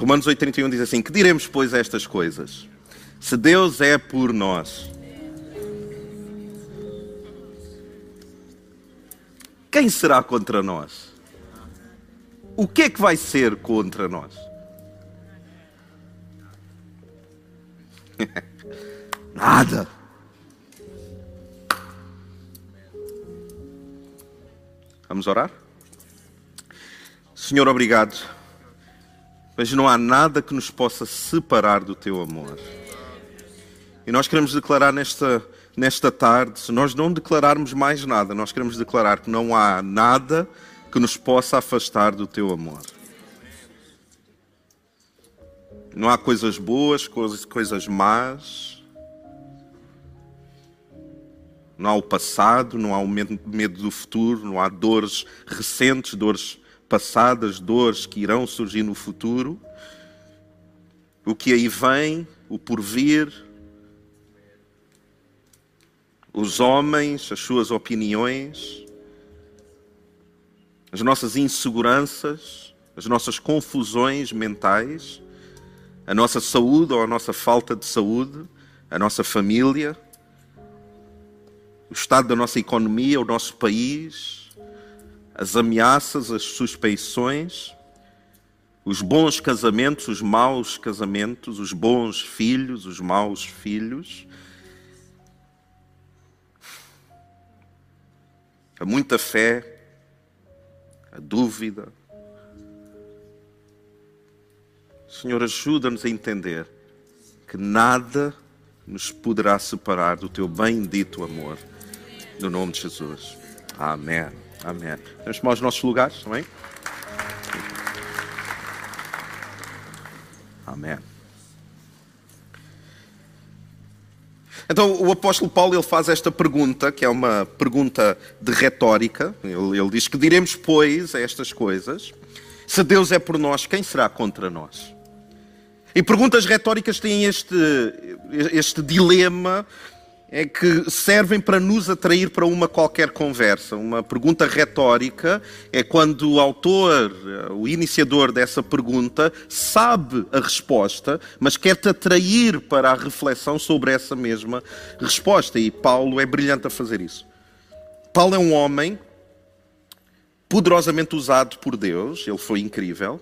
Romanos 8,31 diz assim: Que diremos, pois, estas coisas? Se Deus é por nós, quem será contra nós? O que é que vai ser contra nós? Nada. Vamos orar? Senhor, obrigado. Mas não há nada que nos possa separar do teu amor. E nós queremos declarar nesta, nesta tarde, se nós não declararmos mais nada, nós queremos declarar que não há nada que nos possa afastar do teu amor. Não há coisas boas, coisas, coisas más. Não há o passado, não há o medo do futuro, não há dores recentes, dores passadas, dores que irão surgir no futuro. O que aí vem, o porvir, os homens, as suas opiniões, as nossas inseguranças, as nossas confusões mentais, a nossa saúde ou a nossa falta de saúde, a nossa família o estado da nossa economia, o nosso país, as ameaças, as suspeições, os bons casamentos, os maus casamentos, os bons filhos, os maus filhos. A muita fé, a dúvida. Senhor, ajuda-nos a entender que nada nos poderá separar do teu bendito amor. No nome de Jesus. Amém. Amém. Vamos tomar os nossos lugares também? Amém. Então o apóstolo Paulo ele faz esta pergunta, que é uma pergunta de retórica. Ele, ele diz que diremos, pois, a estas coisas: se Deus é por nós, quem será contra nós? E perguntas retóricas têm este, este dilema é que servem para nos atrair para uma qualquer conversa. Uma pergunta retórica é quando o autor, o iniciador dessa pergunta, sabe a resposta, mas quer te atrair para a reflexão sobre essa mesma resposta. E Paulo é brilhante a fazer isso. Paulo é um homem poderosamente usado por Deus, ele foi incrível.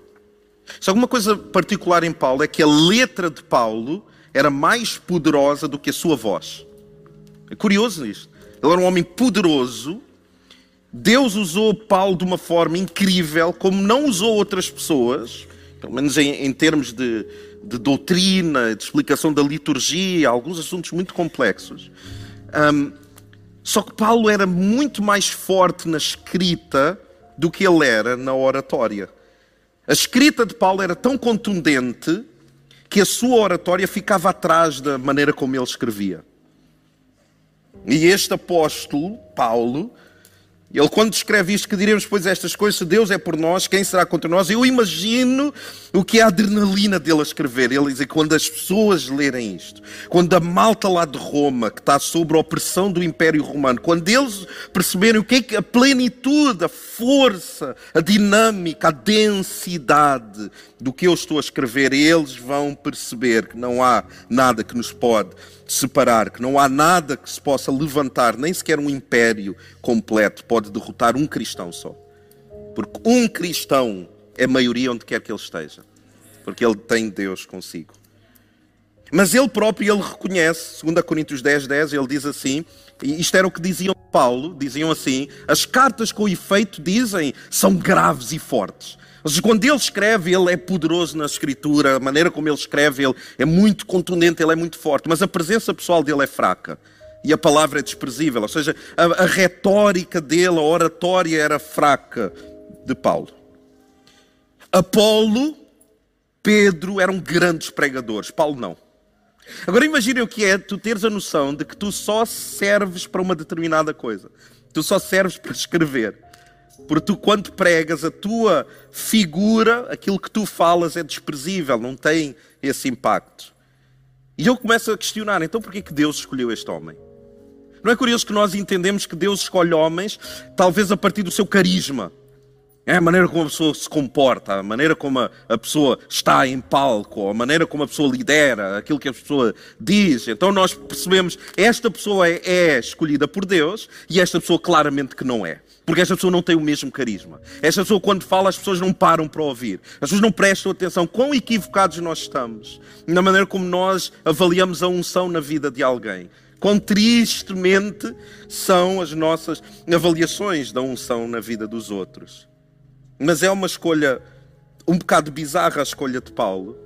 Só que uma coisa particular em Paulo é que a letra de Paulo era mais poderosa do que a sua voz. É curioso isto. Ele era um homem poderoso. Deus usou Paulo de uma forma incrível, como não usou outras pessoas, pelo menos em, em termos de, de, doutrina, de explicação da liturgia, alguns assuntos muito complexos. Um, só que Paulo era muito mais forte na escrita do que ele era na oratória. A escrita de Paulo era tão contundente que a sua oratória ficava atrás da maneira como ele escrevia. E este apóstolo, Paulo, ele quando descreve isto, que diremos depois estas coisas, se Deus é por nós, quem será contra nós? Eu imagino o que é a adrenalina dele a escrever. Ele diz que quando as pessoas lerem isto, quando a malta lá de Roma, que está sob a opressão do Império Romano, quando eles perceberem o que é que a plenitude, a força, a dinâmica, a densidade do que eu estou a escrever, eles vão perceber que não há nada que nos pode separar, que não há nada que se possa levantar, nem sequer um império completo pode derrotar um cristão só. Porque um cristão é maioria onde quer que ele esteja. Porque ele tem Deus consigo. Mas ele próprio ele reconhece, 2 Coríntios 10, 10, ele diz assim, e isto era o que diziam Paulo, diziam assim, as cartas com efeito dizem são graves e fortes. Mas quando ele escreve, ele é poderoso na escritura, a maneira como ele escreve, ele é muito contundente, ele é muito forte, mas a presença pessoal dele é fraca. E a palavra é desprezível, ou seja, a, a retórica dele, a oratória era fraca de Paulo. Apolo, Pedro eram grandes pregadores, Paulo não. Agora imagine o que é tu teres a noção de que tu só serves para uma determinada coisa. Tu só serves para escrever. Porque tu, quando pregas, a tua figura, aquilo que tu falas é desprezível, não tem esse impacto. E eu começo a questionar, então porquê que Deus escolheu este homem? Não é curioso que nós entendemos que Deus escolhe homens, talvez a partir do seu carisma. É a maneira como a pessoa se comporta, a maneira como a, a, pessoa está em palco, a maneira como a pessoa lidera, aquilo que a pessoa diz. Então nós percebemos, esta pessoa é, é escolhida por Deus e esta pessoa claramente que não é. Porque esta pessoa não tem o mesmo carisma. Esta pessoa, quando fala, as pessoas não param para ouvir. As pessoas não prestam atenção. Quão equivocados nós estamos na maneira como nós avaliamos a unção na vida de alguém. Quão tristemente são as nossas avaliações da unção na vida dos outros. Mas é uma escolha um bocado bizarra a escolha de Paulo.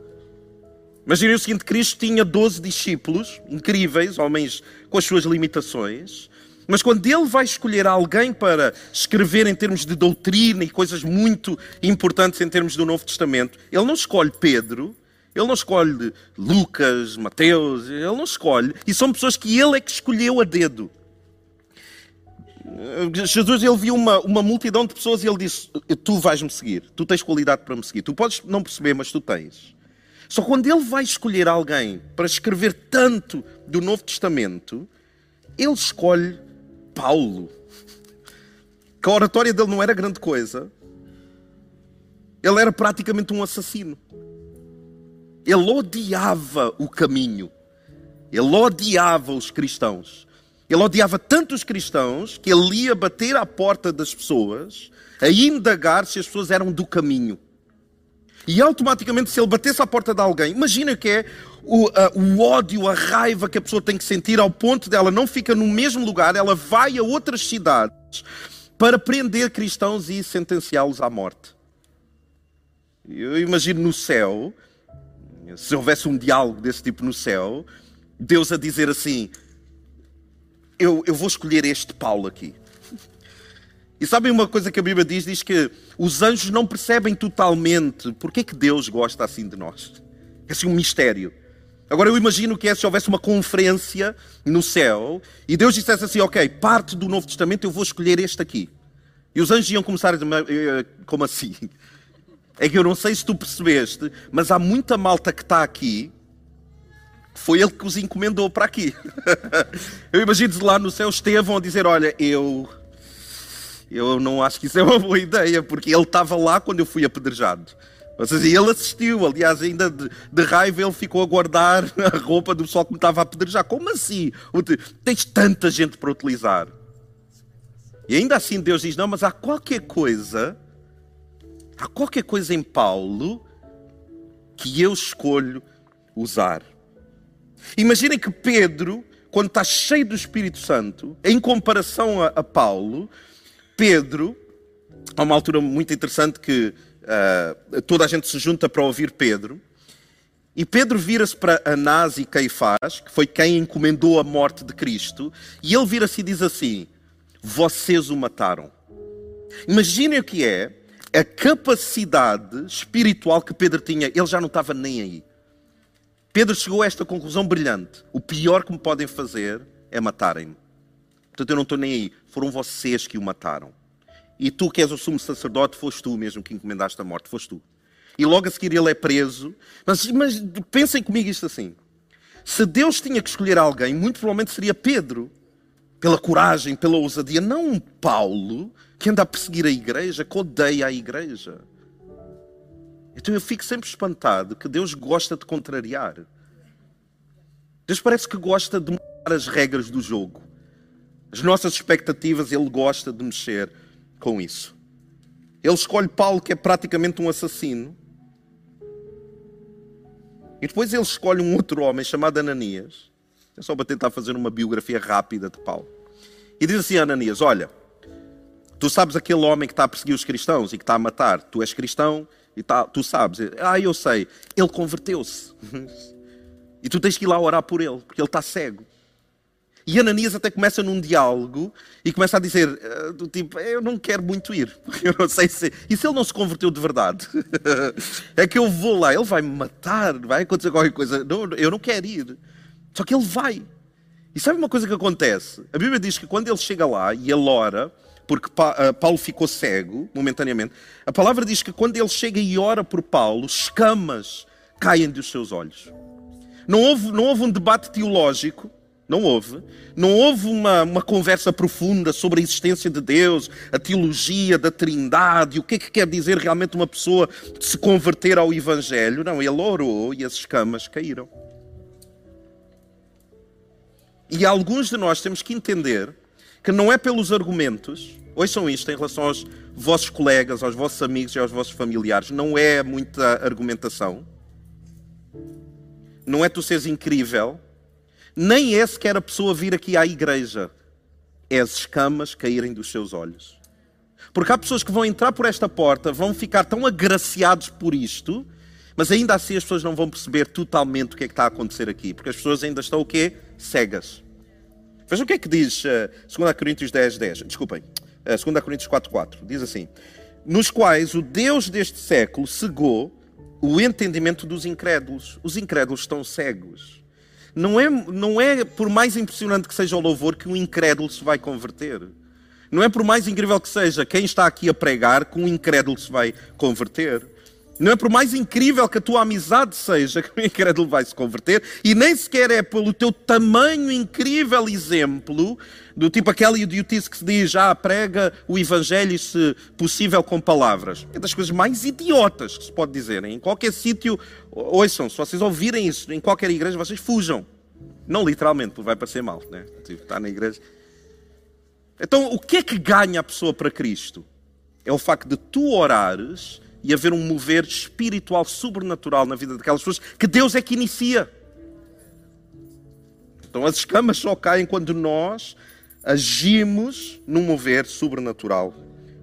Imaginem o seguinte: Cristo tinha 12 discípulos, incríveis, homens com as suas limitações. Mas quando ele vai escolher alguém para escrever em termos de doutrina e coisas muito importantes em termos do Novo Testamento, ele não escolhe Pedro, ele não escolhe Lucas, Mateus, ele não escolhe. E são pessoas que ele é que escolheu a dedo. Jesus ele viu uma, uma multidão de pessoas e ele disse: Tu vais-me seguir, tu tens qualidade para me seguir. Tu podes não perceber, mas tu tens. Só quando ele vai escolher alguém para escrever tanto do Novo Testamento, ele escolhe Paulo. Que a oratória dele não era grande coisa. Ele era praticamente um assassino. Ele odiava o caminho. Ele odiava os cristãos. Ele odiava tanto os cristãos que ele ia bater à porta das pessoas a indagar se as pessoas eram do caminho. E automaticamente, se ele batesse à porta de alguém, imagina que é o, o, ódio, a raiva que a pessoa tem que sentir ao ponto dela não fica no mesmo lugar, ela vai a outras cidades para prender cristãos e sentenciá-los à morte. Eu imagino no céu, se houvesse um diálogo desse tipo no céu, Deus a dizer assim: eu, eu vou escolher este Paulo aqui. E sabem uma coisa que a Bíblia diz? Diz que os anjos não percebem totalmente porque é que Deus gosta assim de nós. É assim um mistério. Agora eu imagino que é se houvesse uma conferência no céu e Deus dissesse assim, ok, parte do Novo Testamento eu vou escolher este aqui. E os anjos iam começar a dizer, eh, como assim? É que eu não sei se tu percebeste, mas há muita malta que está aqui foi ele que os encomendou para aqui. eu imagino lá no céu Estevão a dizer: Olha, eu. Eu não acho que isso é uma boa ideia, porque ele estava lá quando eu fui apedrejado. Ou seja, ele assistiu, aliás, ainda de, de, raiva ele ficou a guardar a roupa do pessoal que me estava a apedrejar. Como assim? Tens tanta gente para utilizar. E ainda assim Deus diz: Não, mas há qualquer coisa, há qualquer coisa em Paulo que eu escolho usar. Imaginem que Pedro, quando está cheio do Espírito Santo, em comparação a, a Paulo, Pedro, há uma altura muito interessante que uh, toda a gente se junta para ouvir Pedro, e Pedro vira-se para Anás e Caifás, que foi quem encomendou a morte de Cristo, e ele vira-se e diz assim: Vocês o mataram. Imaginem o que é a capacidade espiritual que Pedro tinha, ele já não estava nem aí. Pedro chegou a esta conclusão brilhante: o pior que me podem fazer é matarem-me. Portanto, eu não estou nem aí. Foram vocês que o mataram. E tu, que és o sumo sacerdote, foste tu mesmo que encomendaste a morte, foste tu. E logo a seguir ele é preso. Mas, mas pensem comigo isto assim: se Deus tinha que escolher alguém, muito provavelmente seria Pedro. Pela coragem, pela ousadia, não um Paulo que anda a perseguir a igreja, que odeia a igreja. Então eu fico sempre espantado que Deus gosta de contrariar. Deus parece que gosta de mudar as regras do jogo. As nossas expectativas, Ele gosta de mexer com isso. Ele escolhe Paulo, que é praticamente um assassino. E depois ele escolhe um outro homem chamado Ananias. É só para tentar fazer uma biografia rápida de Paulo. E diz assim a Ananias: Olha, tu sabes aquele homem que está a perseguir os cristãos e que está a matar. Tu és cristão e tá, tu sabes, ah, eu sei, ele converteu-se. E tu tens que ir lá orar por ele, porque ele está cego. E Ananias até começa num diálogo e começa a dizer, ah, do tipo, eu não quero muito ir, eu não sei se... E se ele não se converteu de verdade? é que eu vou lá, ele vai me matar, vai acontecer qualquer coisa. Não, eu não quero ir. Só que ele vai. E sabe uma coisa que acontece? A Bíblia diz que quando ele chega lá e ele ora, porque eh, Paulo ficou cego momentaneamente. A palavra diz que quando ele chega e ora por Paulo, escamas caem dos seus olhos. Não houve, não houve um debate teológico, Não houve. Não houve uma, uma conversa profunda sobre a existência de Deus, a teologia da Trindade, o que é que quer dizer realmente uma pessoa se converter ao Evangelho. Não, ele orou e as escamas caíram. E alguns de nós temos que entender que não é pelos argumentos, ouçam isto em relação aos vossos colegas, aos vossos amigos e aos vossos familiares, não é muita argumentação, não é tu seres incrível, nem é sequer a pessoa vir aqui à igreja, é as escamas caírem dos seus olhos. Porque há pessoas que vão entrar por esta porta, vão ficar tão agraciados por isto, mas ainda assim as pessoas não vão perceber totalmente o que é que está a acontecer aqui, porque as pessoas ainda estão o quê? Cegas. Vejam o que é que diz uh, 2 Coríntios 10, 10. Desculpem, 2 Coríntios 4, 4. Diz assim: Nos quais o Deus deste século cegou o entendimento dos incrédulos. Os incrédulos estão cegos. Não é, não é por mais impressionante que seja o louvor que um incrédulo se vai converter. Não é por mais incrível que seja quem está aqui a pregar que um incrédulo se vai converter. Não é por mais incrível que a tua amizade seja que o incrédulo vai se converter, e nem sequer é pelo teu tamanho incrível exemplo, do tipo aquela idiotice que se diz, ah, prega o Evangelho, se possível, com palavras. É das coisas mais idiotas que se pode dizer. Em qualquer sítio, ouçam, se vocês ouvirem isso, em qualquer igreja, vocês fujam. Não literalmente, porque vai parecer mal, né? Tipo, está na igreja. Então, o que é que ganha a pessoa para Cristo? É o facto de tu orares e haver um mover espiritual sobrenatural na vida daquelas pessoas que Deus é que inicia. Então as escamas só caem quando nós agimos num mover sobrenatural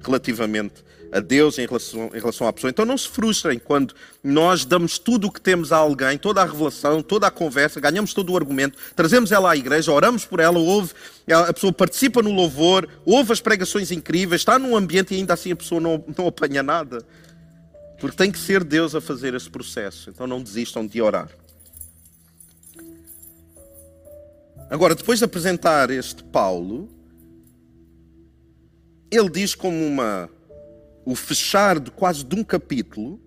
relativamente a Deus em relação, em relação à pessoa. Então não se frustrem quando nós damos tudo o que temos a alguém, toda a revelação, toda a conversa, ganhamos todo o argumento, trazemos ela à igreja, oramos por ela, ouve, a pessoa participa no louvor, ouve as pregações incríveis, está num ambiente e ainda assim a pessoa não, não apanha nada. Porque tem que ser Deus a fazer esse processo. Então não desistam de orar. Agora, depois de apresentar este Paulo, ele diz como uma o fechar de quase de um capítulo,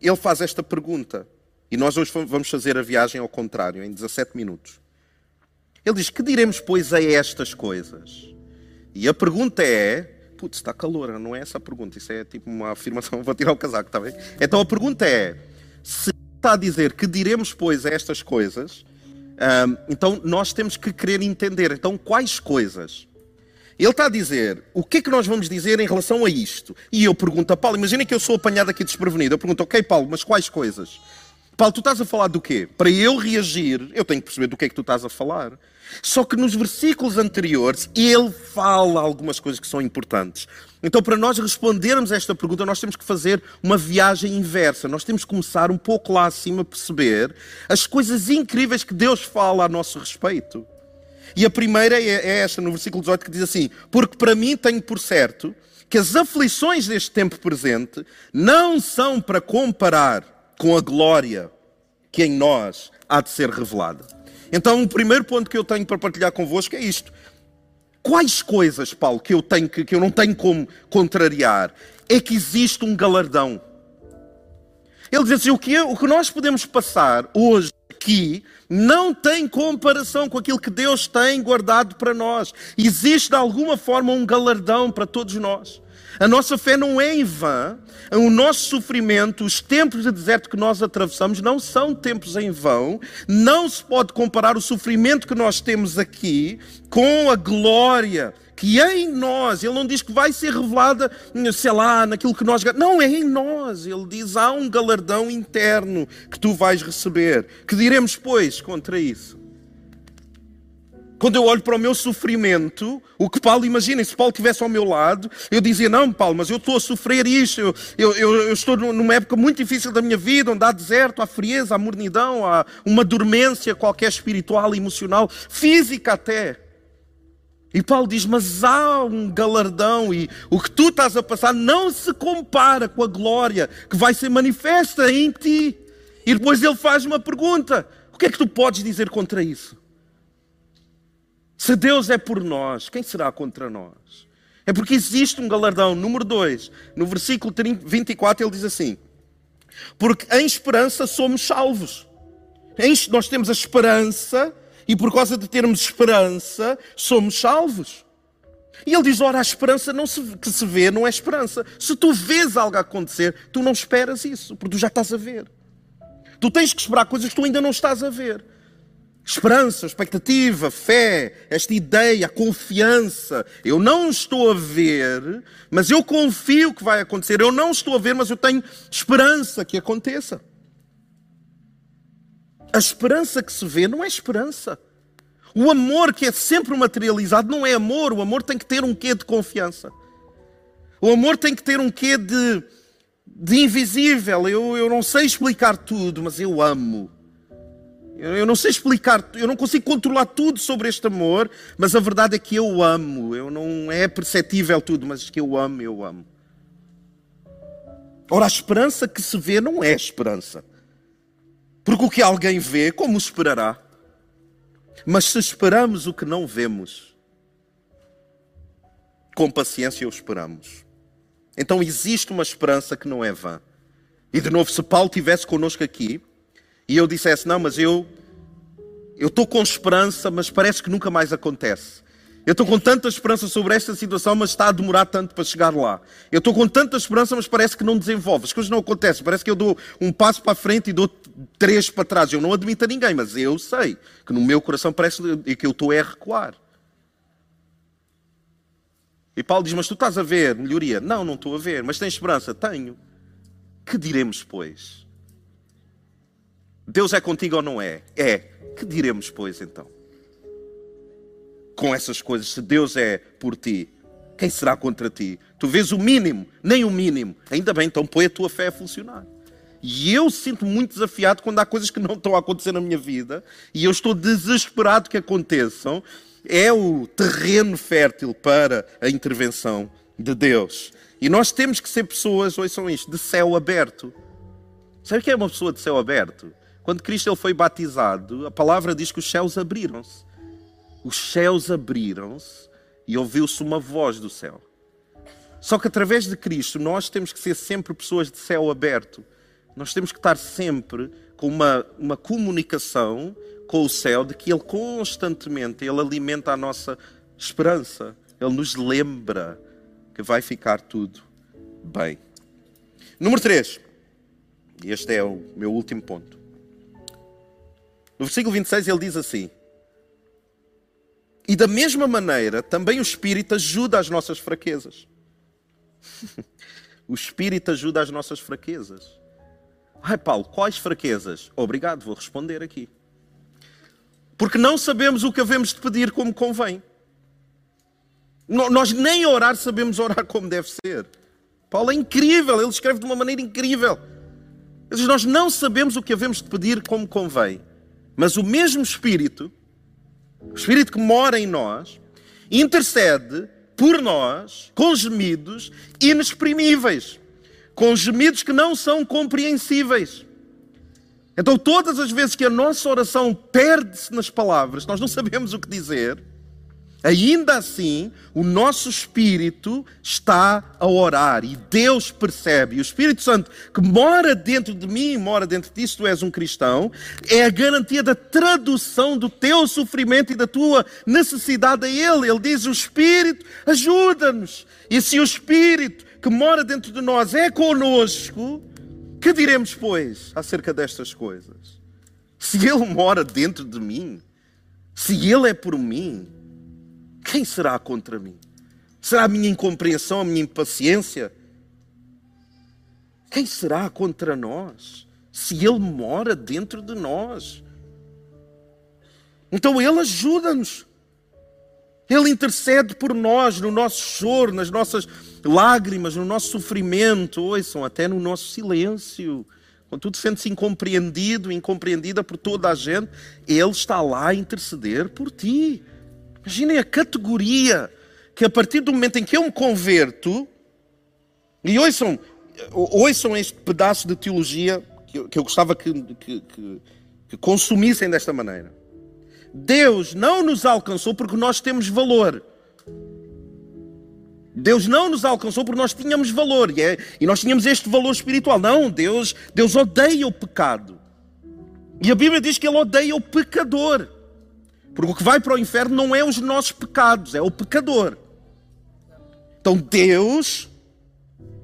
ele faz esta pergunta. E nós hoje vamos fazer a viagem ao contrário, em 17 minutos. Ele diz: Que diremos, pois, a estas coisas? E a pergunta é: Putz, está calor, não é essa a pergunta, isso é tipo uma afirmação, vou tirar o casaco, está bem? Então a pergunta é: se está a dizer que diremos, pois, estas coisas, um, então nós temos que querer entender. Então, quais coisas? Ele está a dizer o que é que nós vamos dizer em relação a isto. E eu pergunto a Paulo: imagina que eu sou apanhado aqui desprevenido. Eu pergunto, ok, Paulo, mas quais coisas? Paulo, tu estás a falar do quê? Para eu reagir, eu tenho que perceber do que é que tu estás a falar. Só que nos versículos anteriores, ele fala algumas coisas que são importantes. Então, para nós respondermos a esta pergunta, nós temos que fazer uma viagem inversa. Nós temos que começar um pouco lá acima a perceber as coisas incríveis que Deus fala a nosso respeito. E a primeira é, é esta, no versículo 18, que diz assim: Porque para mim tenho por certo que as aflições deste tempo presente não são para comparar com a glória que em nós há de ser revelada. Então, o primeiro ponto que eu tenho para partilhar convosco é isto. Quais coisas, Paulo, que eu, tenho, que, que eu não tenho como contrariar? É que existe um galardão. Ele diz assim: o que, o que nós podemos passar hoje aqui não tem comparação com aquilo que Deus tem guardado para nós. Existe de alguma forma um galardão para todos nós. A nossa fé não é em vão. O nosso sofrimento, os tempos de deserto que nós atravessamos, não são tempos em vão. Não se pode comparar o sofrimento que nós temos aqui com a glória que em nós, ele não diz que vai ser revelada, sei lá, naquilo que nós. Não, é em nós. Ele diz: há um galardão interno que tu vais receber. Que diremos, pois, contra isso? Quando eu olho para o meu sofrimento, o que Paulo, imaginem, se Paulo estivesse ao meu lado, eu dizia: Não, Paulo, mas eu estou a sofrer isto, eu, eu, eu, estou numa época muito difícil da minha vida, onde há deserto, há frieza, há mornidão, há uma dormência qualquer espiritual, emocional, física até. E Paulo diz: Mas há um galardão, e o que tu estás a passar não se compara com a glória que vai ser manifesta em ti. E depois ele faz uma pergunta: O que é que tu podes dizer contra isso? Se Deus é por nós, quem será contra nós? É porque existe um galardão. Número 2, no versículo 24, ele diz assim: Porque em esperança somos salvos. Nós temos a esperança e por causa de termos esperança, somos salvos. E ele diz: ora, a esperança não se, que se vê não é esperança. Se tu vês algo acontecer, tu não esperas isso, porque tu já estás a ver. Tu tens que esperar coisas que tu ainda não estás a ver. Esperança, expectativa, fé, esta ideia, confiança. Eu não estou a ver, mas eu confio que vai acontecer. Eu não estou a ver, mas eu tenho esperança que aconteça. A esperança que se vê não é esperança. O amor que é sempre materializado não é amor. O amor tem que ter um quê de confiança. O amor tem que ter um quê de, de invisível. Eu, eu não sei explicar tudo, mas eu amo. Eu, não sei explicar, eu não consigo controlar tudo sobre este amor, mas a verdade é que eu amo. Eu não é perceptível tudo, mas que eu amo, eu amo. Ora, a esperança que se vê não é esperança. Porque o que alguém vê, como esperará? Mas se esperamos o que não vemos, com paciência o esperamos. Então existe uma esperança que não é vã. E de novo, se Paulo estivesse connosco aqui e eu dissesse: Não, mas eu eu estou com esperança, mas parece que nunca mais acontece. Eu estou com tanta esperança sobre esta situação, mas está a demorar tanto para chegar lá. Eu estou com tanta esperança, mas parece que não desenvolve. As coisas não acontecem. Parece que eu dou um passo para a frente e dou três para trás. Eu não admito a ninguém, mas eu sei que no meu coração parece que eu estou a recuar. E Paulo diz: Mas tu estás a ver melhoria? Não, não estou a ver. Mas tens esperança? Tenho. Que diremos, pois? Deus é contigo ou não é? É. Que diremos, pois, então? com essas coisas. Se Deus é por ti, quem será contra ti? Tu vês o mínimo, nem o mínimo. Ainda bem, então põe a tua fé a funcionar. E eu sinto muito desafiado quando há coisas que não estão a acontecer na minha vida e eu estou desesperado que aconteçam. É o terreno fértil para a intervenção de Deus. E nós temos que ser pessoas, ouçam isto, de céu aberto. Sabe o que é uma pessoa de céu aberto? Quando Cristo ele foi batizado, a palavra diz que os céus abriram-se os céus abriram-se e ouviu-se uma voz do céu. Só que através de Cristo nós temos que ser sempre pessoas de céu aberto. Nós temos que estar sempre com uma, uma comunicação com o céu de que Ele constantemente Ele alimenta a nossa esperança. Ele nos lembra que vai ficar tudo bem. Número 3. E este é o meu último ponto. No versículo 26 ele diz assim: e da mesma maneira, também o Espírito ajuda as nossas fraquezas. o Espírito ajuda as nossas fraquezas. Ai, Paulo, quais fraquezas? Obrigado, vou responder aqui. Porque não sabemos o que havemos de pedir como convém. Nós nem orar sabemos orar como deve ser. Paulo é incrível, ele escreve de uma maneira incrível. Diz, nós não sabemos o que havemos de pedir como convém. Mas o mesmo Espírito o Espírito que mora em nós, intercede por nós com gemidos inexprimíveis, com gemidos que não são compreensíveis. Então, todas as vezes que a nossa oração perde-se nas palavras, nós não sabemos o que dizer, Ainda assim, o nosso espírito está a orar e Deus percebe. O Espírito Santo que mora dentro de mim, mora dentro de ti, se tu és um cristão, é a garantia da tradução do teu sofrimento e da tua necessidade a Ele. Ele diz: O Espírito ajuda-nos. E se o Espírito que mora dentro de nós é conosco, que diremos, pois, acerca destas coisas? Se Ele mora dentro de mim, se Ele é por mim, quem será contra mim? Será a minha incompreensão, a minha impaciência? Quem será contra nós? Se Ele mora dentro de nós. Então Ele ajuda-nos. Ele intercede por nós, no nosso choro, nas nossas lágrimas, no nosso sofrimento, ouçam, até no nosso silêncio. Quando tu te sentes incompreendido, incompreendida por toda a gente, Ele está lá a interceder por ti. Imaginem a categoria que a partir do momento em que eu me converto, e ouçam, ouçam este pedaço de teologia que eu, que eu gostava que, que, que, consumissem desta maneira. Deus não nos alcançou porque nós temos valor. Deus não nos alcançou porque nós tínhamos valor e, é, e, nós tínhamos este valor espiritual. Não, Deus, Deus odeia o pecado. E a Bíblia diz que Ele odeia o pecador. Porque o que vai para o inferno não é os nossos pecados, é o pecador. Então Deus,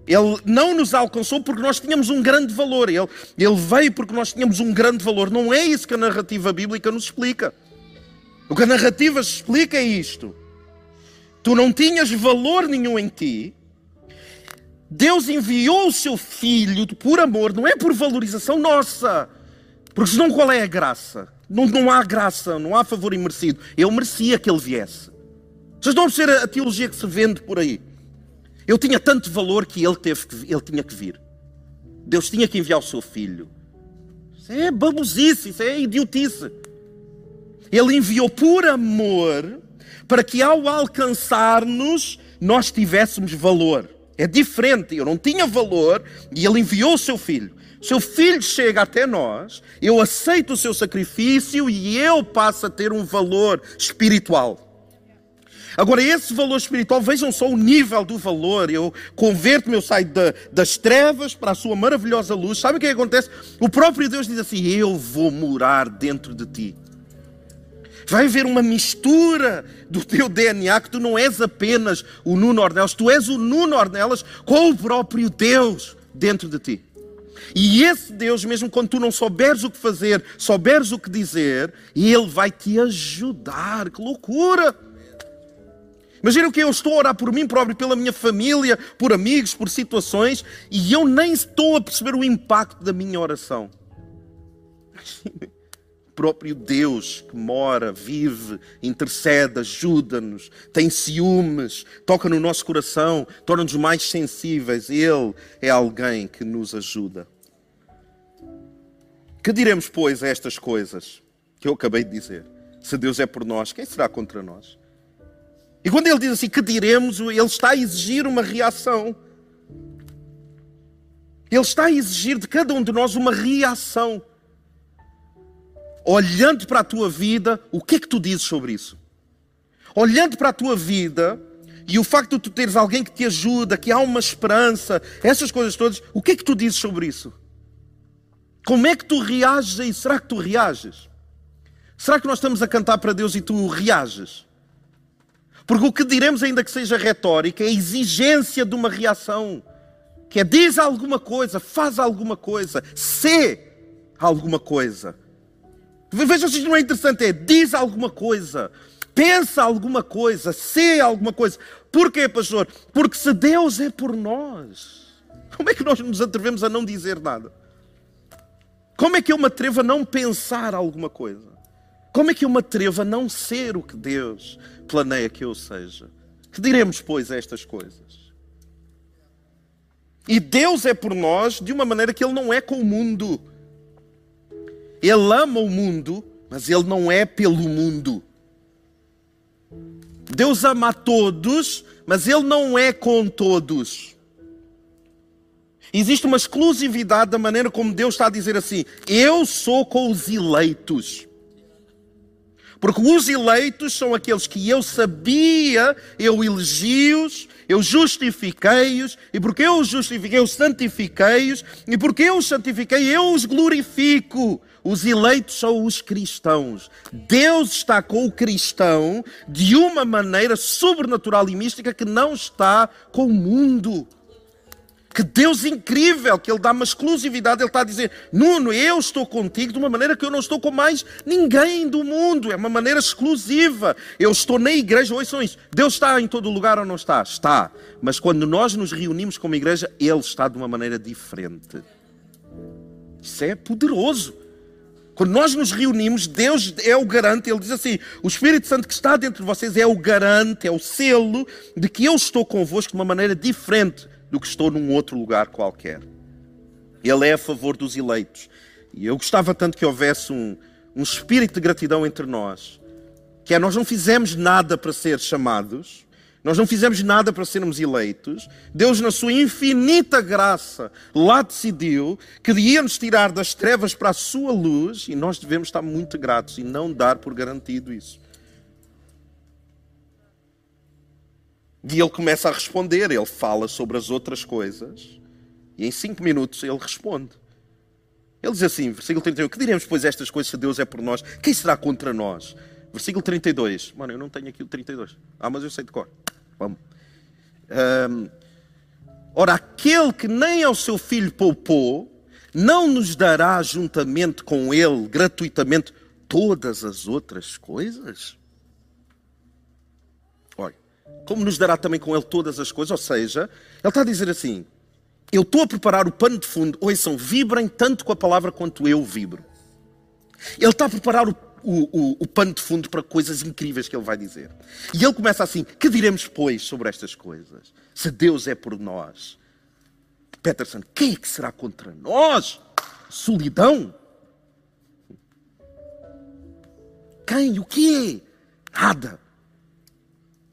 Ele não nos alcançou porque nós tínhamos um grande valor. Ele, ele veio porque nós tínhamos um grande valor. Não é isso que a narrativa bíblica nos explica. O que a narrativa explica é isto. Tu não tinhas valor nenhum em ti. Deus enviou o seu filho por amor, não é por valorização nossa. Porque senão qual é a graça? Não, não há graça, não há favor imerecido. Eu merecia que ele viesse. Vocês não ser a, teologia que se vende por aí. Eu tinha tanto valor que ele, teve que, ele tinha que vir. Deus tinha que enviar o seu filho. Isso é babuzice, isso é idiotice. Ele enviou por amor para que ao alcançar-nos nós tivéssemos valor. É diferente, eu não tinha valor e ele enviou o seu filho. Seu filho chega até nós, eu aceito o seu sacrifício e eu passo a ter um valor espiritual. Agora, esse valor espiritual, vejam só o nível do valor. Eu converto-me, eu saio das trevas para a sua maravilhosa luz. Sabe o que, é que acontece? O próprio Deus diz assim: Eu vou morar dentro de ti. Vai haver uma mistura do teu DNA, que tu não és apenas o Nuno Ornelas, tu és o Nuno Ornelas com o próprio Deus dentro de ti. E esse Deus, mesmo quando tu não souberes o que fazer, souberes o que dizer, Ele vai te ajudar. Que loucura! Imagina o que eu estou a orar por mim próprio, pela minha família, por amigos, por situações, e eu nem estou a perceber o impacto da minha oração. O próprio Deus que mora, vive, intercede, ajuda-nos, tem ciúmes, toca no nosso coração, torna-nos mais sensíveis. Ele é alguém que nos ajuda. Que diremos, pois, a estas coisas que eu acabei de dizer? Se Deus é por nós, quem será contra nós? E quando ele diz assim, que diremos, ele está a exigir uma reação. Ele está a exigir de cada um de nós uma reação. Olhando para a tua vida, o que é que tu dizes sobre isso? Olhando para a tua vida e o facto de tu teres alguém que te ajuda, que há uma esperança, essas coisas todas, o que é que tu dizes sobre isso? Como é que tu reages a isso? Será que tu reages? Será que nós estamos a cantar para Deus e tu reages? Porque o que diremos, ainda que seja retórica, é a exigência de uma reação. Que é diz alguma coisa, faz alguma coisa, sê alguma coisa. Vejam se isto não é interessante, é diz alguma coisa, pensa alguma coisa, sê alguma coisa. Porquê, pastor? Porque se Deus é por nós, como é que nós nos atrevemos a não dizer nada? Como é que eu me atrevo a não pensar alguma coisa? Como é que eu me atrevo a não ser o que Deus planeia que eu seja? Que diremos, pois, a estas coisas? E Deus é por nós de uma maneira que Ele não é com o mundo. Ele ama o mundo, mas Ele não é pelo mundo. Deus ama a todos, mas Ele não é com todos. Existe uma exclusividade da maneira como Deus está a dizer assim: Eu sou com os eleitos. Porque os eleitos são aqueles que eu sabia, eu elegi-os, eu justifiquei-os, e porque eu os justifiquei, eu santifiquei-os, e porque eu os santifiquei, eu os glorifico. Os eleitos são os cristãos. Deus está com o cristão de uma maneira sobrenatural e mística que não está com o mundo. Que Deus incrível, que Ele dá uma exclusividade. Ele está a dizer: Nuno, eu estou contigo de uma maneira que eu não estou com mais ninguém do mundo. É uma maneira exclusiva. Eu estou na igreja. Ouçam isso. Deus está em todo lugar ou não está? Está. Mas quando nós nos reunimos como igreja, Ele está de uma maneira diferente. Isso é poderoso. Quando nós nos reunimos, Deus é o garante, Ele diz assim: o Espírito Santo que está dentro de vocês é o garante, é o selo de que eu estou convosco de uma maneira diferente do que estou num outro lugar qualquer. Ele é a favor dos eleitos. E eu gostava tanto que houvesse um, um espírito de gratidão entre nós, que é nós não fizemos nada para ser chamados, nós não fizemos nada para sermos eleitos. Deus, na sua infinita graça, lá decidiu que ia nos tirar das trevas para a sua luz e nós devemos estar muito gratos e não dar por garantido isso. E ele começa a responder, ele fala sobre as outras coisas, e em cinco minutos ele responde. Ele diz assim, versículo 31, que diremos, pois, estas coisas, se Deus é por nós, quem será contra nós? Versículo 32. Mano, eu não tenho aqui o 32. Ah, mas eu sei de cor. Vamos. Um, Ora, aquele que nem ao seu filho poupou, não nos dará juntamente com ele, gratuitamente, todas as outras coisas? Olha, como nos dará também com ele todas as coisas? Ou seja, ele está a dizer assim: eu estou a preparar o pano de fundo, ouçam, vibrem tanto com a palavra quanto eu vibro. Ele está a preparar o, o, o, o pano de fundo para coisas incríveis que ele vai dizer. E ele começa assim: que diremos, pois, sobre estas coisas? Se Deus é por nós. Peterson, quem é que será contra nós? Solidão? Quem? O quê? Nada.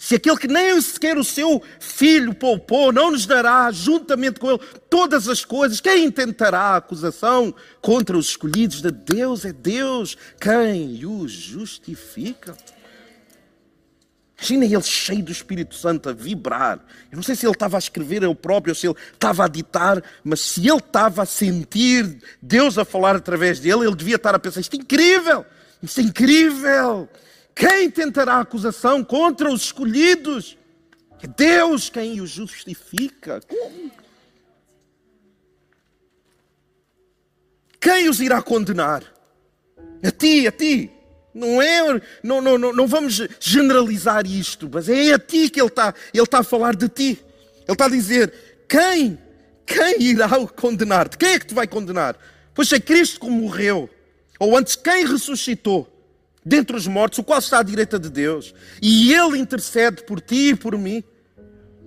Se aquele que nem sequer o seu filho poupou, não nos dará juntamente com ele todas as coisas, quem intentará acusação contra os escolhidos de Deus? É Deus quem os justifica. Imagina ele cheio do Espírito Santo a vibrar. Eu não sei se ele estava a escrever ele próprio ou se ele estava a ditar, mas se ele estava a sentir Deus a falar através dele, ele devia estar a pensar: isto é incrível! Isto é incrível! Quem tentará acusação contra os escolhidos? É Deus quem os justifica. Como? Quem os irá condenar? A ti, a ti. Não é, não, não, não, não vamos generalizar isto, mas é a ti que ele está, ele está a falar de ti. Ele está a dizer: quem? Quem irá condenar-te? Quem é que te vai condenar? Pois é Cristo como morreu, ou antes, quem ressuscitou dentre os mortos, o qual está à direita de Deus, e Ele intercede por ti e por mim.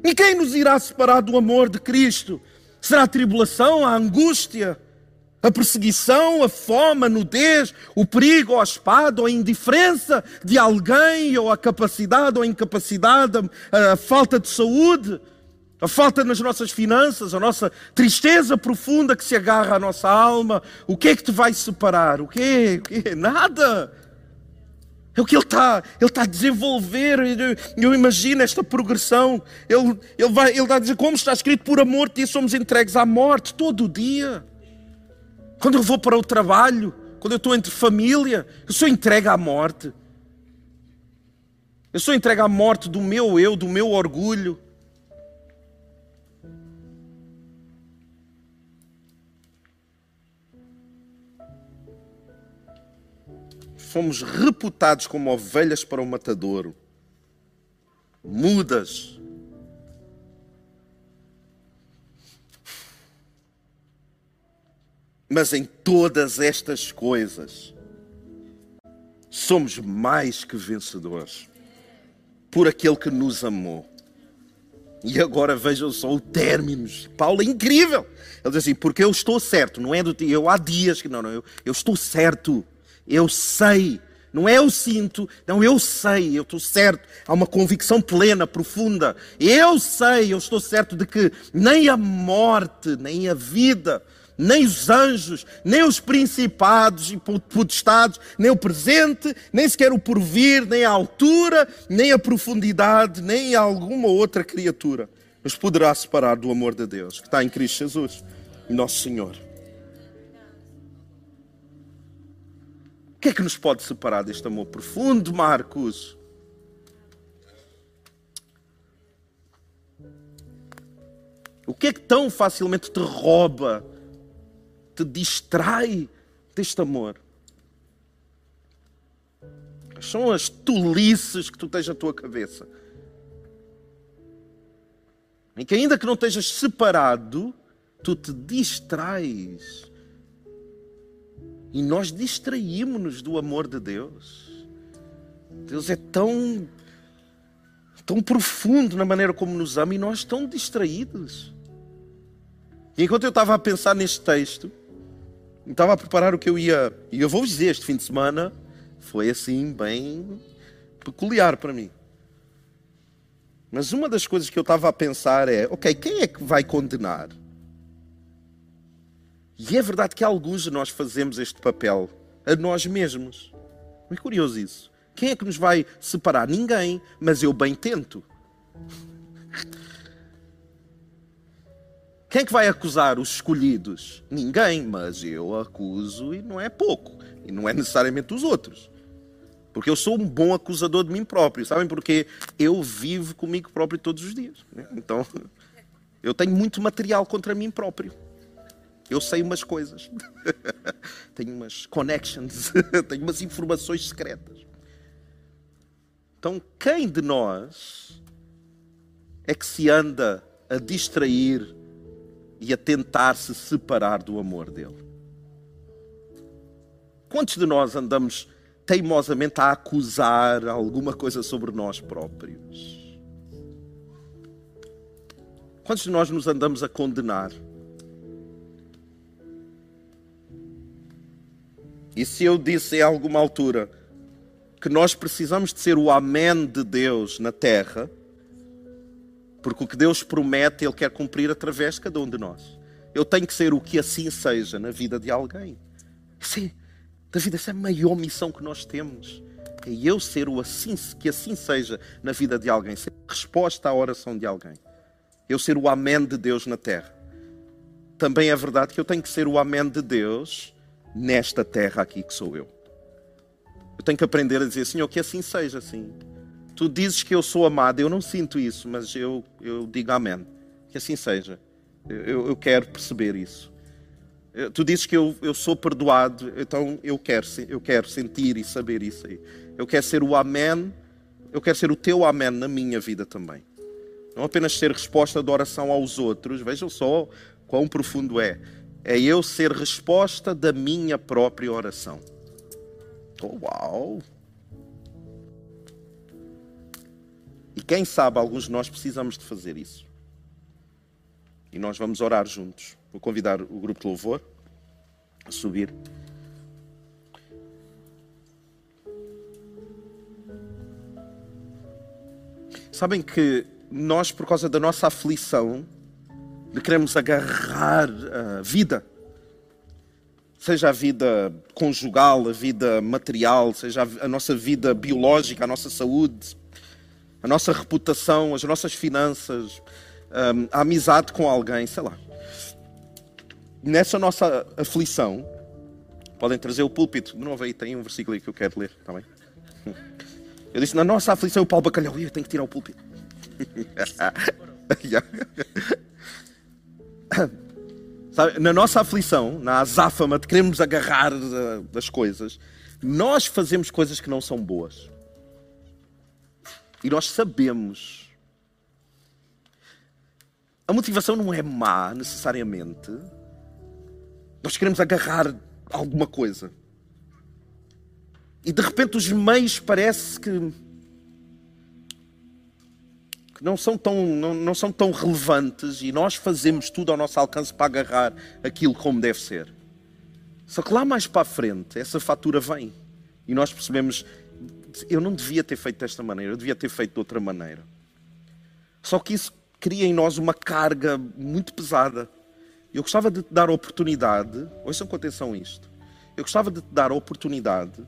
E quem nos irá separar do amor de Cristo? Será a tribulação, a angústia? A perseguição, a fome, a nudez, o perigo, ou a espada, ou a indiferença de alguém, ou a capacidade ou a incapacidade, a, a falta de saúde, a falta nas nossas finanças, a nossa tristeza profunda que se agarra à nossa alma. O que é que te vai separar? O quê? O quê? Nada. É o que ele está, ele está a desenvolver. Eu, imagino esta progressão. Ele, ele, vai, ele está a dizer, como está escrito, por amor de ti somos entregues à morte todo o dia. Quando eu vou para o trabalho, quando eu estou entre família, eu sou entregue à morte. Eu sou entregue à morte do meu eu, do meu orgulho. Fomos reputados como ovelhas para o matadouro, mudas Mas em todas estas coisas, somos mais que vencedores por aquele que nos amou. E agora vejam só o término. Paulo é incrível. Ele diz assim: porque eu estou certo, não é do eu há dias que não, não, eu, eu estou certo, eu sei. Não é eu sinto, não, eu sei, eu estou certo. Há uma convicção plena, profunda. Eu sei, eu estou certo de que nem a morte, nem a vida, nem os anjos, nem os principados e potestades, nem o presente, nem sequer o porvir, nem a altura, nem a profundidade, nem alguma outra criatura nos poderá separar do amor de Deus que está em Cristo Jesus, nosso Senhor. Que é que nos pode separar deste amor profundo, Marcos? O que é que tão facilmente te rouba te distrai deste amor. São as tolices que tu tens na tua cabeça. Em que ainda que não estejas separado, tu te distrais. E nós distraímos-nos do amor de Deus. Deus é tão, tão profundo na maneira como nos ama e nós tão distraídos. E enquanto eu estava a pensar neste texto, estava a preparar o que eu ia. E eu vou dizer, este fim de semana foi assim, bem peculiar para mim. Mas uma das coisas que eu estava a pensar é: ok, quem é que vai condenar? E é verdade que alguns de nós fazemos este papel a nós mesmos. É curioso isso. Quem é que nos vai separar? Ninguém, mas eu bem tento. Quem é que vai acusar os escolhidos? Ninguém, mas eu acuso e não é pouco. E não é necessariamente os outros. Porque eu sou um bom acusador de mim próprio, sabem? Porque eu vivo comigo próprio todos os dias. Né? Então, eu tenho muito material contra mim próprio. Eu sei umas coisas. tenho umas connections, tenho umas informações secretas. Então, quem de nós é que se anda a distrair e a tentar se separar do amor dele? Quantos de nós andamos teimosamente a acusar alguma coisa sobre nós próprios? Quantos de nós nos andamos a condenar? E se eu disse em alguma altura que nós precisamos de ser o Amém de Deus na terra, porque o que Deus promete, Ele quer cumprir através de cada um de nós. Eu tenho que ser o que assim seja na vida de alguém. Sim, David, essa é a maior missão que nós temos. É eu ser o assim, que assim seja na vida de alguém, ser resposta à oração de alguém. Eu ser o amém de Deus na terra. Também é verdade que eu tenho que ser o amém de Deus nesta terra aqui que sou eu. Eu tenho que aprender a dizer, Senhor, que assim seja, assim. Tu dizes que eu sou amado, eu não sinto isso, mas eu, eu digo amém. Que assim seja. Eu, eu quero perceber isso. Eh, tu dizes que eu, eu sou perdoado, então eu quero, eu quero sentir e saber isso aí. Eu quero ser o amém, eu quero ser o teu amém na minha vida também. Não apenas ser resposta de oração aos outros, vejam só quão profundo é. É eu ser resposta da minha própria oração. Oh, uau! E quem sabe, alguns de nós precisamos de fazer isso. E nós vamos orar juntos. Vou convidar o grupo de louvor a subir. Sabem que nós, por causa da nossa aflição, de queremos agarrar a vida, seja a vida conjugal, a vida material, seja a nossa vida biológica, a nossa saúde, a nossa reputação, as nossas finanças, hum, a amizade com alguém, sei lá nessa nossa aflição, podem trazer o púlpito. De novo aí tem um versículo aí que eu quero ler, está bem? Eu disse, na nossa aflição, o Paulo Bacalhau, eu tenho que tirar o púlpito. Sabe, na nossa aflição, na azáfama de queremos agarrar das coisas, nós fazemos coisas que não são boas. E nós sabemos. A motivação não é má, necessariamente. Nós queremos agarrar alguma coisa. E de repente os meios parece que, que não, são tão, não, não são tão relevantes e nós fazemos tudo ao nosso alcance para agarrar aquilo como deve ser. Só que lá mais para a frente essa fatura vem e nós percebemos eu não devia ter feito desta maneira, eu devia ter feito de outra maneira. Só que isso cria em nós uma carga muito pesada. Eu gostava de te dar a oportunidade, ouçam com atenção isto, eu gostava de te dar a oportunidade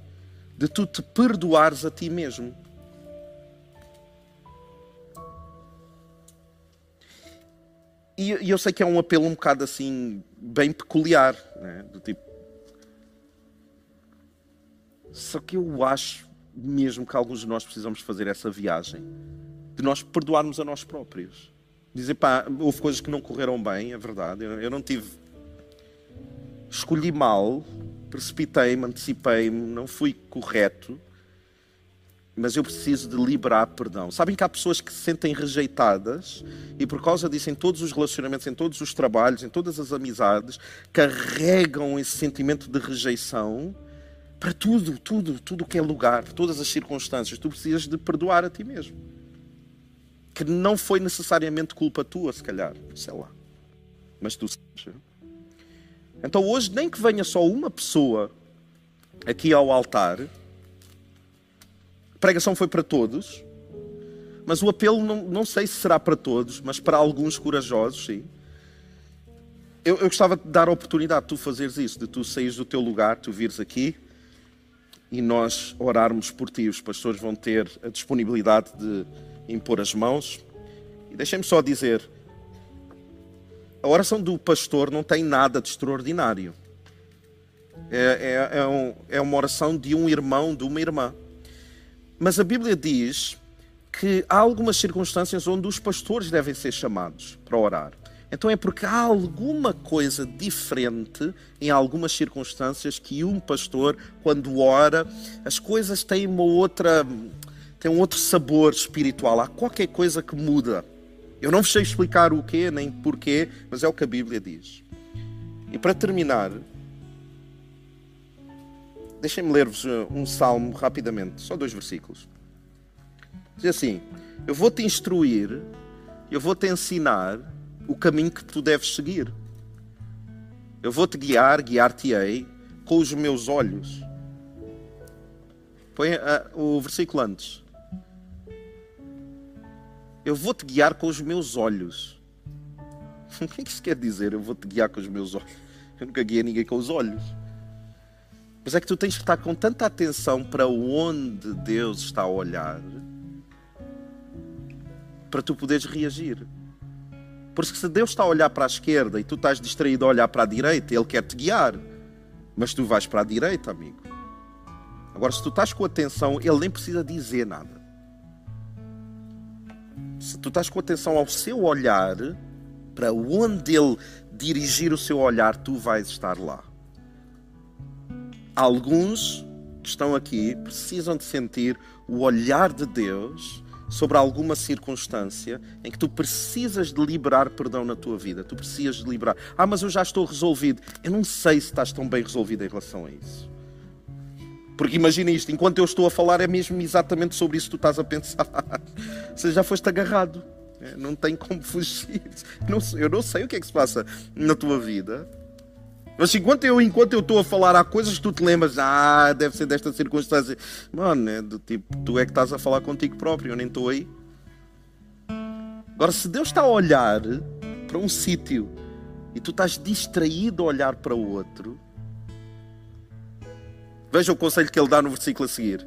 de tu te perdoares a ti mesmo. E, eu sei que é um apelo um bocado assim, bem peculiar, né? do tipo. Só que eu acho mesmo que alguns de nós precisamos fazer essa viagem de nós perdoarmos a nós próprios dizer, pá, houve coisas que não correram bem, é verdade. Eu, eu não tive. Escolhi mal, precipitei-me, antecipei-me, não fui correto, mas eu preciso de liberar perdão. Sabem que há pessoas que se sentem rejeitadas e por causa disso, em todos os relacionamentos, em todos os trabalhos, em todas as amizades, carregam esse sentimento de rejeição para tudo, tudo, tudo que é lugar, todas as circunstâncias. Tu precisas de perdoar a ti mesmo que não foi necessariamente culpa tua, se calhar, sei lá. Mas tu sabes. Então hoje, nem que venha só uma pessoa aqui ao altar, a pregação foi para todos, mas o apelo não, não sei se será para todos, mas para alguns corajosos, sim. Eu, eu gostava de dar a oportunidade de tu fazeres isso, de tu saíres do teu lugar, tu vires aqui e nós orarmos por ti. Os pastores vão ter a disponibilidade de impor as mãos. E deixem-me só dizer: a oração do pastor não tem nada de extraordinário. É, é, é, um, é uma oração de um irmão, de uma irmã. Mas a Bíblia diz que há algumas circunstâncias onde os pastores devem ser chamados para orar. Então é porque há alguma coisa diferente em algumas circunstâncias que um pastor, quando ora, as coisas têm uma outra, têm um outro sabor espiritual. Há qualquer coisa que muda. Eu não vos sei explicar o quê nem porquê, mas é o que a Bíblia diz. E para terminar, deixem-me ler-vos um salmo rapidamente, só dois versículos. Diz assim: Eu vou-te instruir, eu vou-te ensinar o caminho que tu deves seguir. Eu vou-te guiar, guiar-te-ei com os meus olhos. Põe o versículo antes. Eu vou-te guiar com os meus olhos. O que é que isso quer dizer? Eu vou-te guiar com os meus olhos. Eu nunca guiei ninguém com os olhos. Mas é que tu tens que estar com tanta atenção para onde Deus está a olhar para tu poderes reagir. Porque se Deus está a olhar para a esquerda e tu estás distraído a olhar para a direita, Ele quer te guiar. Mas tu vais para a direita, amigo. Agora, se tu estás com atenção, Ele nem precisa dizer nada. Se tu estás com atenção ao seu olhar, para onde Ele dirigir o seu olhar, tu vais estar lá. Alguns que estão aqui precisam de sentir o olhar de Deus sobre alguma circunstância em que tu precisas de liberar perdão na tua vida. Tu precisas de liberar. Ah, mas eu já estou resolvido. Eu não sei se estás tão bem resolvido em relação a isso. Porque imagina isto, enquanto eu estou a falar, é mesmo exatamente sobre isso que tu estás a pensar. Você já foste agarrado. É, não tem como fugir. Eu não sei o que é que se passa na tua vida. Mas enquanto eu enquanto eu estou a falar, há coisas que tu te lembras, ah, deve ser desta circunstância. Mano, é do tipo, tu é que estás a falar contigo próprio, eu nem estou aí. Agora, se Deus está a olhar para um sítio e tu estás distraído a olhar para o outro, veja o conselho que ele dá no versículo a seguir.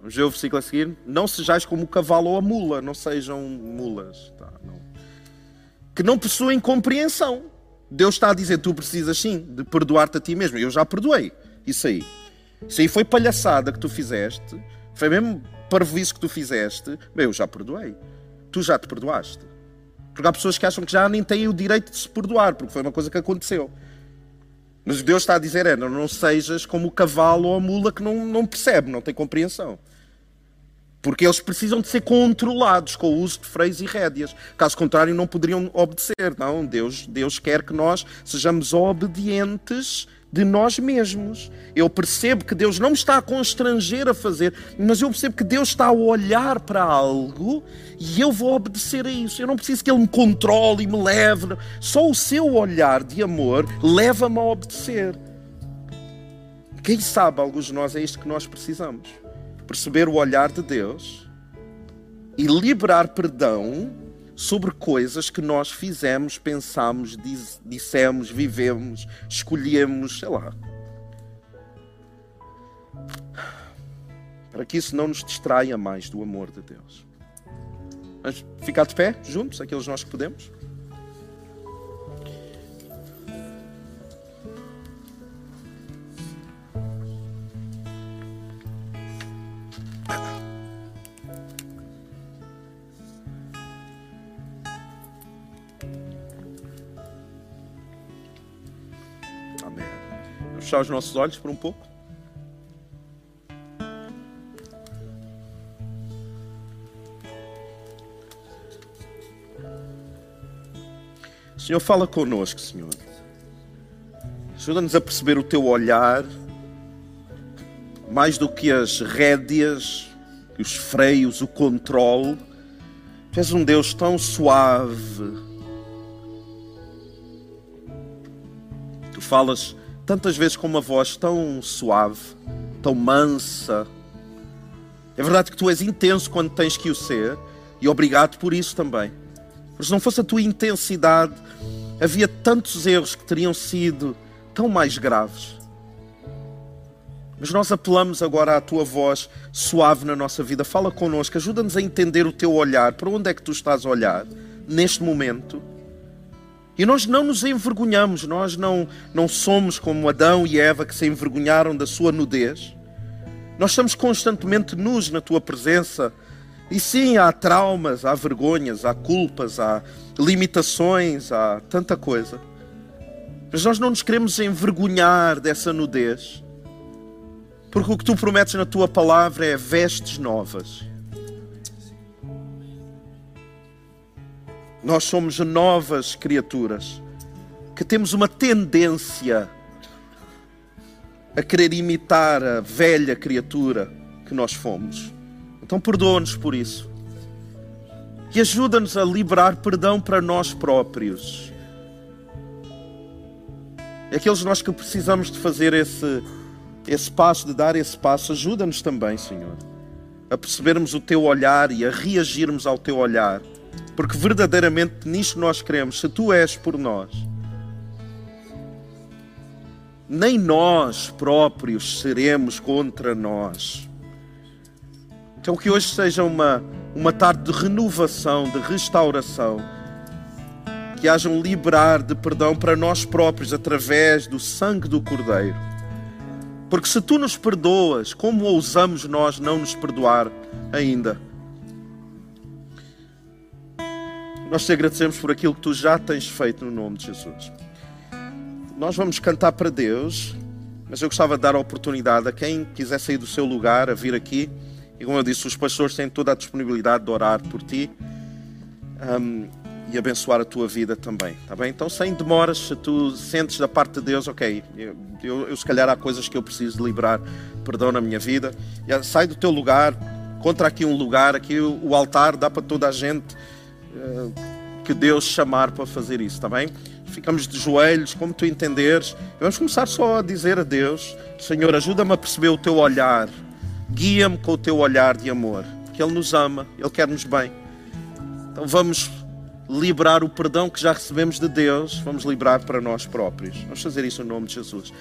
Vamos ver o versículo a seguir. Não sejais como o cavalo ou a mula, não sejam mulas. Tá, não. Que não possuem compreensão Deus está a dizer: tu precisas sim de perdoar-te a ti mesmo. Eu já perdoei. Isso aí. Isso aí foi palhaçada que tu fizeste. Foi mesmo parvoíce que tu fizeste. Eu já perdoei. Tu já te perdoaste. Porque há pessoas que acham que já nem têm o direito de se perdoar, porque foi uma coisa que aconteceu. Mas Deus está a dizer: é, não, não sejas como o cavalo ou a mula que não, não percebe, não tem compreensão. Porque eles precisam de ser controlados com o uso de freios e rédeas. Caso contrário, não poderiam obedecer. Não, Deus, Deus quer que nós sejamos obedientes de nós mesmos. Eu percebo que Deus não me está a constranger a fazer, mas eu percebo que Deus está a olhar para algo e eu vou obedecer a isso. Eu não preciso que Ele me controle e me leve. Só o seu olhar de amor leva-me a obedecer. Quem sabe, alguns de nós, é isto que nós precisamos perceber o olhar de Deus e liberar perdão sobre coisas que nós fizemos, pensamos, dissemos, vivemos, escolhemos, sei lá. Para que isso não nos distraia mais do amor de Deus. Vamos ficar de pé, juntos, aqueles nós que podemos? Fechar os nossos olhos por um pouco? Senhor, fala conosco, Senhor. Ajuda-nos a perceber o teu olhar, mais do que as rédeas, os freios, o controle. Tu és um Deus tão suave. Tu falas tantas vezes com uma voz tão suave, tão mansa. É verdade que tu és intenso quando tens que o ser, e obrigado por isso também. Porque se não fosse a tua intensidade, havia tantos erros que teriam sido tão mais graves. Mas nós apelamos agora à tua voz suave na nossa vida. Fala connosco, ajuda-nos a entender o teu olhar. Para onde é que tu estás a olhar neste momento? E nós não nos envergonhamos, nós não, não somos como Adão e Eva que se envergonharam da sua nudez. Nós estamos constantemente nus na tua presença. E sim, há traumas, há vergonhas, há culpas, há limitações, há tanta coisa. Mas nós não nos queremos envergonhar dessa nudez. Porque o que tu prometes na tua palavra é vestes novas. Nós somos novas criaturas que temos uma tendência a querer imitar a velha criatura que nós fomos. Então perdoa-nos por isso. E ajuda-nos a liberar perdão para nós próprios. Aqueles nós que precisamos de fazer esse, esse passo, de dar esse passo, ajuda-nos também, Senhor, a percebermos o teu olhar e a reagirmos ao teu olhar, porque verdadeiramente nisto nós queremos. Se tu és por nós, nem nós próprios seremos contra nós. Então, que hoje seja uma, uma tarde de renovação, de restauração, que haja um liberar de perdão para nós próprios através do sangue do Cordeiro. Porque se tu nos perdoas, como ousamos nós não nos perdoar ainda? Nós te agradecemos por aquilo que tu já tens feito no nome de Jesus nós vamos cantar para Deus, mas eu gostava de dar a oportunidade a quem quiser sair do seu lugar a vir aqui. E como eu disse, os pastores têm toda a disponibilidade de orar por ti um, e abençoar a tua vida também, tá bem? Então, sem demoras, se tu sentes da parte de Deus, ok, eu, eu, eu se calhar há coisas que eu preciso de liberar perdão na minha vida, sai do teu lugar, contra aqui um lugar, aqui o, o altar dá para toda a gente que Deus chamar para fazer isso, tá bem? ficamos de joelhos, como tu entenderes. Vamos começar só a dizer a Deus: Senhor, ajuda-me a perceber o teu olhar, guia-me com o teu olhar de amor, que Ele nos ama, Ele quer-nos bem. Então vamos liberar o perdão que já recebemos de Deus, vamos liberar para nós próprios. Vamos fazer isso em nome de Jesus.